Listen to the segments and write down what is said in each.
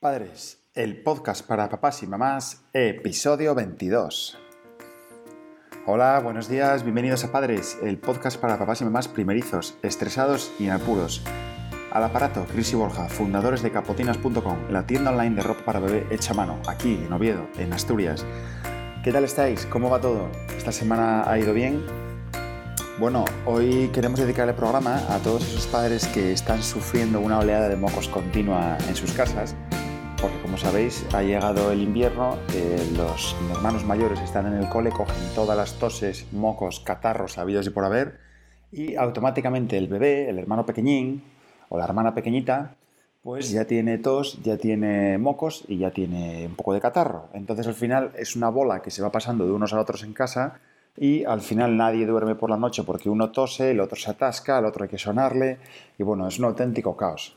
Padres, el podcast para papás y mamás, episodio 22. Hola, buenos días, bienvenidos a Padres, el podcast para papás y mamás primerizos, estresados y en apuros. Al aparato, Cris y Borja, fundadores de capotinas.com, la tienda online de ropa para bebé hecha a mano, aquí en Oviedo, en Asturias. ¿Qué tal estáis? ¿Cómo va todo? ¿Esta semana ha ido bien? Bueno, hoy queremos dedicar el programa a todos esos padres que están sufriendo una oleada de mocos continua en sus casas porque como sabéis ha llegado el invierno, eh, los hermanos mayores están en el cole, cogen todas las toses, mocos, catarros habidos y por haber, y automáticamente el bebé, el hermano pequeñín o la hermana pequeñita, pues ya tiene tos, ya tiene mocos y ya tiene un poco de catarro. Entonces al final es una bola que se va pasando de unos a otros en casa y al final nadie duerme por la noche porque uno tose, el otro se atasca, al otro hay que sonarle y bueno, es un auténtico caos.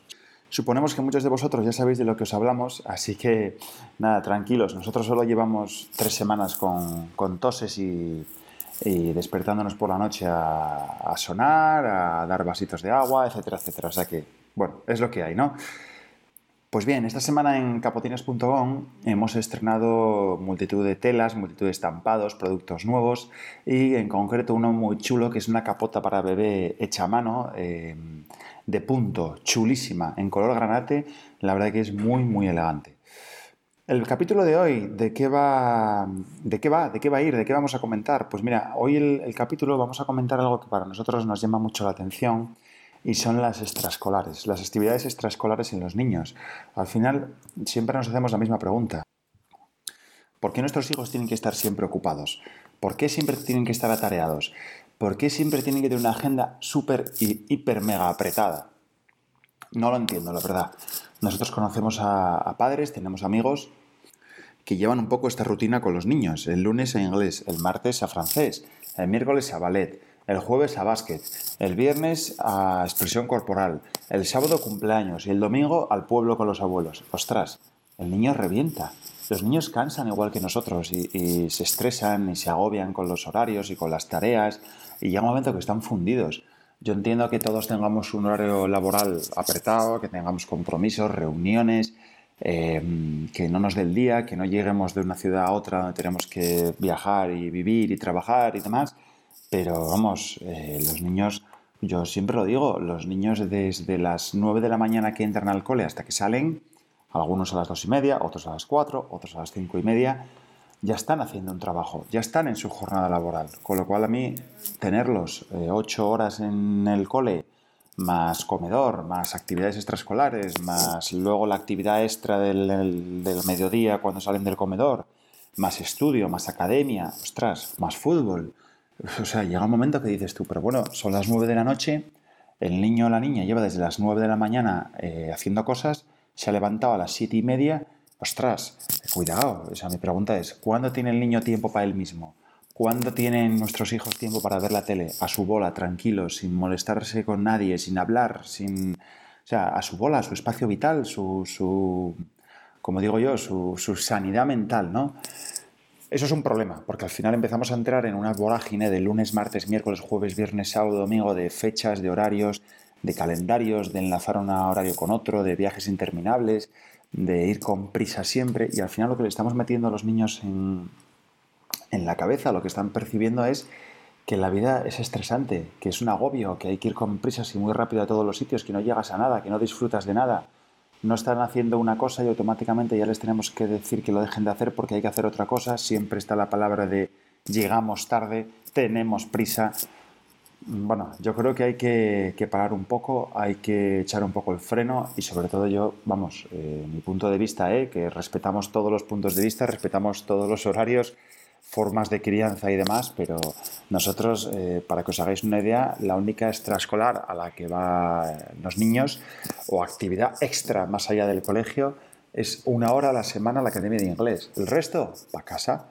Suponemos que muchos de vosotros ya sabéis de lo que os hablamos, así que nada, tranquilos. Nosotros solo llevamos tres semanas con, toses y, despertándonos por la noche a, sonar, a dar vasitos de agua, etcétera, etcétera. O sea que, bueno, es lo que hay, ¿no? Pues bien, esta semana en capotines.com hemos estrenado multitud de telas, multitud de estampados, productos nuevos y en concreto uno muy chulo que es una capota para bebé hecha a mano. Eh, de punto, chulísima, en color granate, la verdad que es muy, muy elegante. El capítulo de hoy, ¿de qué va? ¿De qué va? ¿De qué va a ir? ¿De qué vamos a comentar? Pues mira, hoy el, capítulo vamos a comentar algo que para nosotros nos llama mucho la atención y son las extraescolares, las actividades extraescolares en los niños. Al final siempre nos hacemos la misma pregunta. ¿Por qué nuestros hijos tienen que estar siempre ocupados? ¿Por qué siempre tienen que estar atareados? ¿Por qué siempre tienen que tener una agenda súper, hiper, mega apretada? No lo entiendo, la verdad. Nosotros conocemos a, padres, tenemos amigos que llevan un poco esta rutina con los niños. El lunes a inglés, el martes a francés, el miércoles a ballet, el jueves a básquet, el viernes a expresión corporal, el sábado cumpleaños y el domingo al pueblo con los abuelos. Ostras, el niño revienta. Los niños cansan igual que nosotros y, se estresan y se agobian con los horarios y con las tareas y llega un momento que están fundidos. Yo entiendo que todos tengamos un horario laboral apretado, que tengamos compromisos, reuniones, em, que no nos dé el día, que no lleguemos de una ciudad a otra donde tenemos que viajar y vivir y trabajar y demás. Pero vamos, eh, los niños, yo siempre lo digo, los niños desde las 9 de la mañana que entran al cole hasta que salen, algunos a las dos y media, otros a las cuatro, otros a las cinco y media, ya están haciendo un trabajo, ya están en su jornada laboral. Con lo cual a mí tenerlos eh, ocho horas en el cole, más comedor, más actividades extraescolares, más luego la actividad extra del, mediodía cuando salen del comedor, más estudio, más academia, ostras, más fútbol. O sea, llega un momento que dices tú, pero bueno, son las nueve de la noche, el niño o la niña lleva desde las nueve de la mañana eh, haciendo cosas se ha levantado a las siete y media, ostras, cuidado. O sea, mi pregunta es, ¿cuándo tiene el niño tiempo para él mismo? ¿Cuándo tienen nuestros hijos tiempo para ver la tele? A su bola, tranquilos, sin molestarse con nadie, sin hablar, sin... O sea, a su bola, su espacio vital, su, su como digo yo, su, su sanidad mental, ¿no? Eso es un problema, porque al final empezamos a entrar en una vorágine de lunes, martes, miércoles, jueves, viernes, sábado, domingo, de fechas, de horarios, de calendarios, de enlazar un horario con otro, de viajes interminables, de ir con prisa siempre y al final lo que le estamos metiendo a los niños en, en la cabeza, lo que están percibiendo es que la vida es estresante, que es un agobio, que hay que ir con prisas y muy rápido a todos los sitios, que no llegas a nada, que no disfrutas de nada. No están haciendo una cosa y automáticamente ya les tenemos que decir que lo dejen de hacer porque hay que hacer otra cosa. Siempre está la palabra de llegamos tarde, tenemos prisa. Bueno, yo creo que hay que, parar un poco, hay que echar un poco el freno y sobre todo yo, vamos, eh, mi punto de vista, eh, que respetamos todos los puntos de vista, respetamos todos los horarios, formas de crianza y demás, pero nosotros, eh, para que os hagáis una idea, la única extraescolar a la que van los niños o actividad extra más allá del colegio es una hora a la semana a la academia de inglés. El resto, para casa.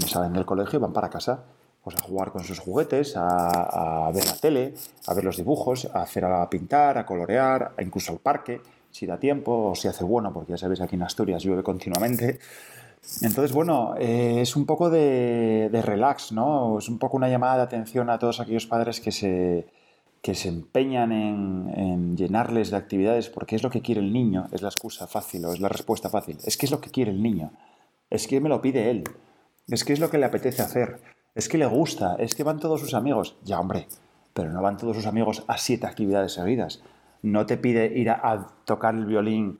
No salen del colegio y van para casa. Pues, a jugar con sus juguetes, a, ver la tele, a ver los dibujos, a hacer a pintar, a colorear, incluso al parque, si da tiempo o si hace bueno, porque ya sabéis aquí en Asturias llueve continuamente. Entonces, bueno, eh, es un poco de, relax, ¿no? Es un poco una llamada de atención a todos aquellos padres que se, que se empeñan en, llenarles de actividades porque es lo que quiere el niño, es la excusa fácil o es la respuesta fácil. Es que es lo que quiere el niño, es que me lo pide él, es que es lo que le apetece hacer, es que le gusta, es que van todos sus amigos. Ya, hombre, pero no van todos sus amigos a siete actividades seguidas. No te pide ir a, tocar el violín,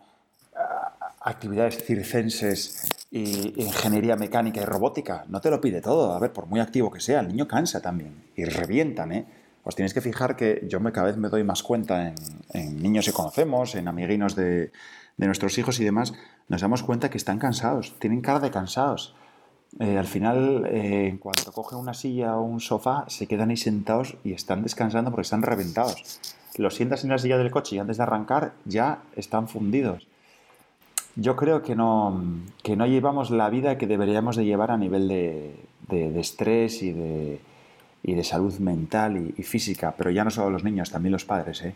actividades circenses y ingeniería mecánica y robótica. No te lo pide todo. A ver, por muy activo que sea, el niño cansa también. Y revientan, ¿eh? Os tienes que fijar que yo me, cada vez me doy más cuenta en, niños que conocemos, en amiguinos de, nuestros hijos y demás, nos damos cuenta que están cansados, tienen cara de cansados. Eh, al final, eh, en cuanto cogen una silla o un sofá, se quedan ahí sentados y están descansando porque están reventados. Los sientas en la silla del coche y antes de arrancar ya están fundidos. Yo creo que no, que no llevamos la vida que deberíamos de llevar a nivel de estrés y de, y de salud mental y, física, pero ya no solo los niños, también los padres. ¿eh?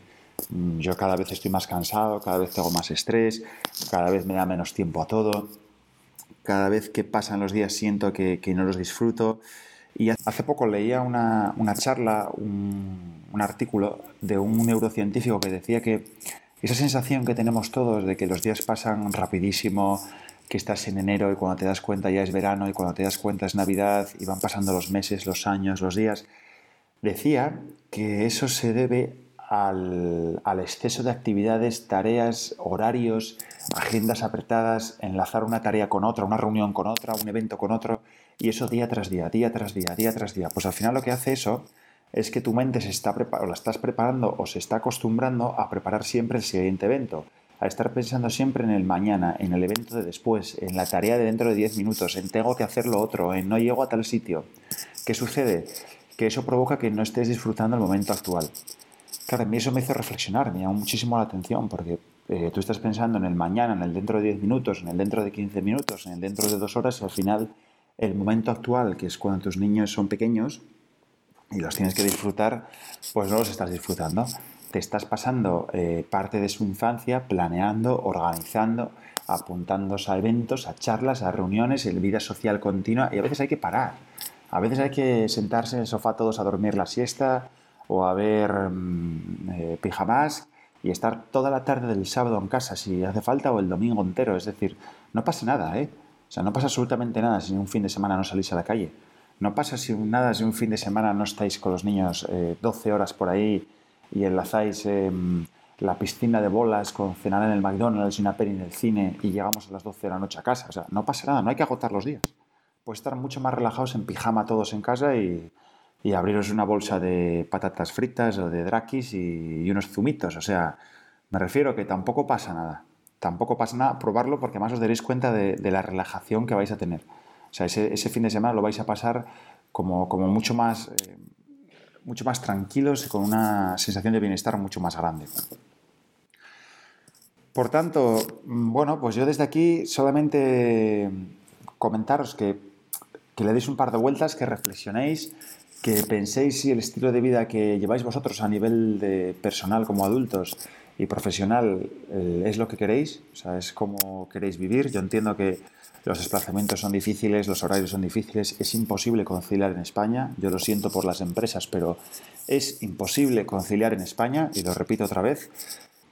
Mm, yo cada vez estoy más cansado, cada vez tengo más estrés, cada vez me da menos tiempo a todo, cada vez que pasan los días siento que, no los disfruto. Y hace poco leía una, charla, un, un, artículo de un neurocientífico que decía que esa sensación que tenemos todos de que los días pasan rapidísimo, que estás en enero y cuando te das cuenta ya es verano y cuando te das cuenta es Navidad y van pasando los meses, los años, los días. Decía que eso se debe al, exceso de actividades, tareas, horarios, agendas apretadas, enlazar una tarea con otra, una reunión con otra, un evento con otro, y eso día tras día, día tras día, día tras día. Pues al final lo que hace eso es que tu mente se está o la estás preparando o se está acostumbrando a preparar siempre el siguiente evento a estar pensando siempre en el mañana, en el evento de después, en la tarea de dentro de 10 minutos, en tengo que hacer lo otro, en no llego a tal sitio. ¿Qué sucede? Que eso provoca que no estés disfrutando el momento actual. Claro, a mí eso me hizo reflexionar, me llamó muchísimo la atención, porque eh, tú estás pensando en el mañana, en el dentro de 10 minutos, en el dentro de 15 minutos, en el dentro de 2 horas, y al final el momento actual, que es cuando tus niños son pequeños y los tienes que disfrutar, pues no los estás disfrutando te estás pasando eh, parte de su infancia planeando, organizando, apuntándose a eventos, a charlas, a reuniones, en vida social continua y a veces hay que parar. A veces hay que sentarse en el sofá todos a dormir la siesta o a ver mm, eh, pijamas y estar toda la tarde del sábado en casa si hace falta o el domingo entero. Es decir, no pasa nada, ¿eh? O sea, no pasa absolutamente nada si un fin de semana no salís a la calle. No pasa si nada si un fin de semana no estáis con los niños 12 eh, horas por ahí y enlazáis em, la piscina de bolas con cenar en el McDonald's y una peli en el cine y llegamos a las 12 de la noche a casa. O sea, no pasa nada, no hay que agotar los días. Puedes estar mucho más relajados en pijama todos en casa y, y abriros una bolsa de patatas fritas o de drakis y, unos zumitos. O sea, me refiero que tampoco pasa nada. Tampoco pasa nada probarlo porque además os daréis cuenta de, la relajación que vais a tener. O sea, ese, ese, fin de semana lo vais a pasar como, como mucho más... Eh, mucho más tranquilos y con una sensación de bienestar mucho más grande. Por tanto, bueno, pues yo desde aquí solamente comentaros que, que le deis un par de vueltas, que reflexionéis, que penséis si el estilo de vida que lleváis vosotros a nivel de personal como adultos y profesional eh, es lo que queréis, o sea, es como queréis vivir. Yo entiendo que los desplazamientos son difíciles, los horarios son difíciles, es imposible conciliar en España. Yo lo siento por las empresas, pero es imposible conciliar en España, y lo repito otra vez,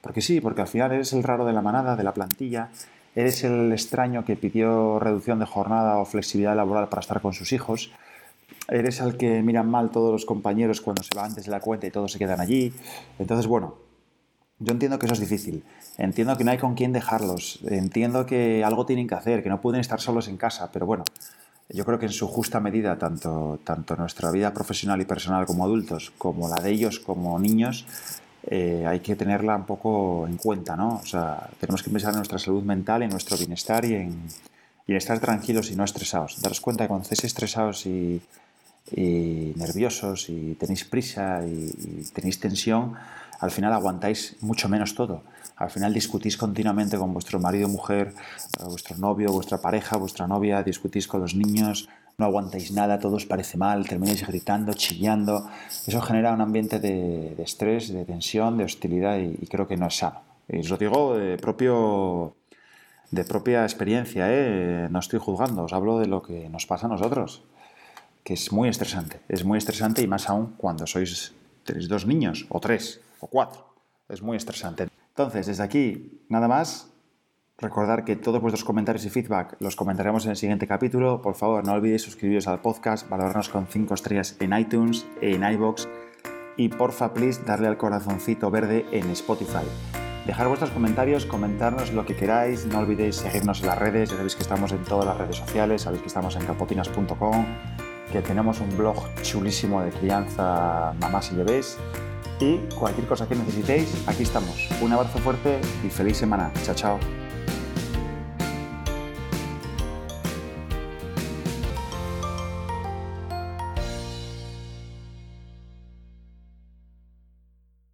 porque sí, porque al final eres el raro de la manada, de la plantilla, eres el extraño que pidió reducción de jornada o flexibilidad laboral para estar con sus hijos, eres al que miran mal todos los compañeros cuando se va antes de la cuenta y todos se quedan allí. Entonces, bueno, yo entiendo que eso es difícil, entiendo que no hay con quién dejarlos, entiendo que algo tienen que hacer, que no pueden estar solos en casa, pero bueno, yo creo que en su justa medida, tanto, tanto nuestra vida profesional y personal como adultos, como la de ellos como niños, eh, hay que tenerla un poco en cuenta, ¿no? O sea, tenemos que pensar en nuestra salud mental, en nuestro bienestar y en, estar tranquilos y no estresados. Daros cuenta que cuando estéis estresados y, nerviosos y tenéis prisa y tenéis tensión, al final aguantáis mucho menos todo. Al final discutís continuamente con vuestro marido, mujer, eh, vuestro novio, vuestra pareja, vuestra novia, discutís con los niños, no aguantáis nada, todo os parece mal, termináis gritando, chillando. Eso genera un ambiente de, estrés, de tensión, de hostilidad y, creo que no es sano. Y os lo digo de, propio, de propia experiencia, ¿eh? no estoy juzgando, os hablo de lo que nos pasa a nosotros, que es muy estresante, es muy estresante y más aún cuando sois tenéis dos niños, o tres, o cuatro. Es muy estresante. Entonces, desde aquí, nada más. Recordar que todos vuestros comentarios y feedback los comentaremos en el siguiente capítulo. Por favor, no olvidéis suscribiros al podcast, valorarnos con 5 estrellas en iTunes, en iBox y porfa, please, darle al corazoncito verde en Spotify. Dejar vuestros comentarios, comentarnos lo que queráis, no olvidéis seguirnos en las redes, ya sabéis que estamos en todas las redes sociales, sabéis que estamos en capotinas.com, que tenemos un blog chulísimo de crianza mamás y bebés y cualquier cosa que necesitéis, aquí estamos. Un abrazo fuerte y feliz semana. Chao, chao.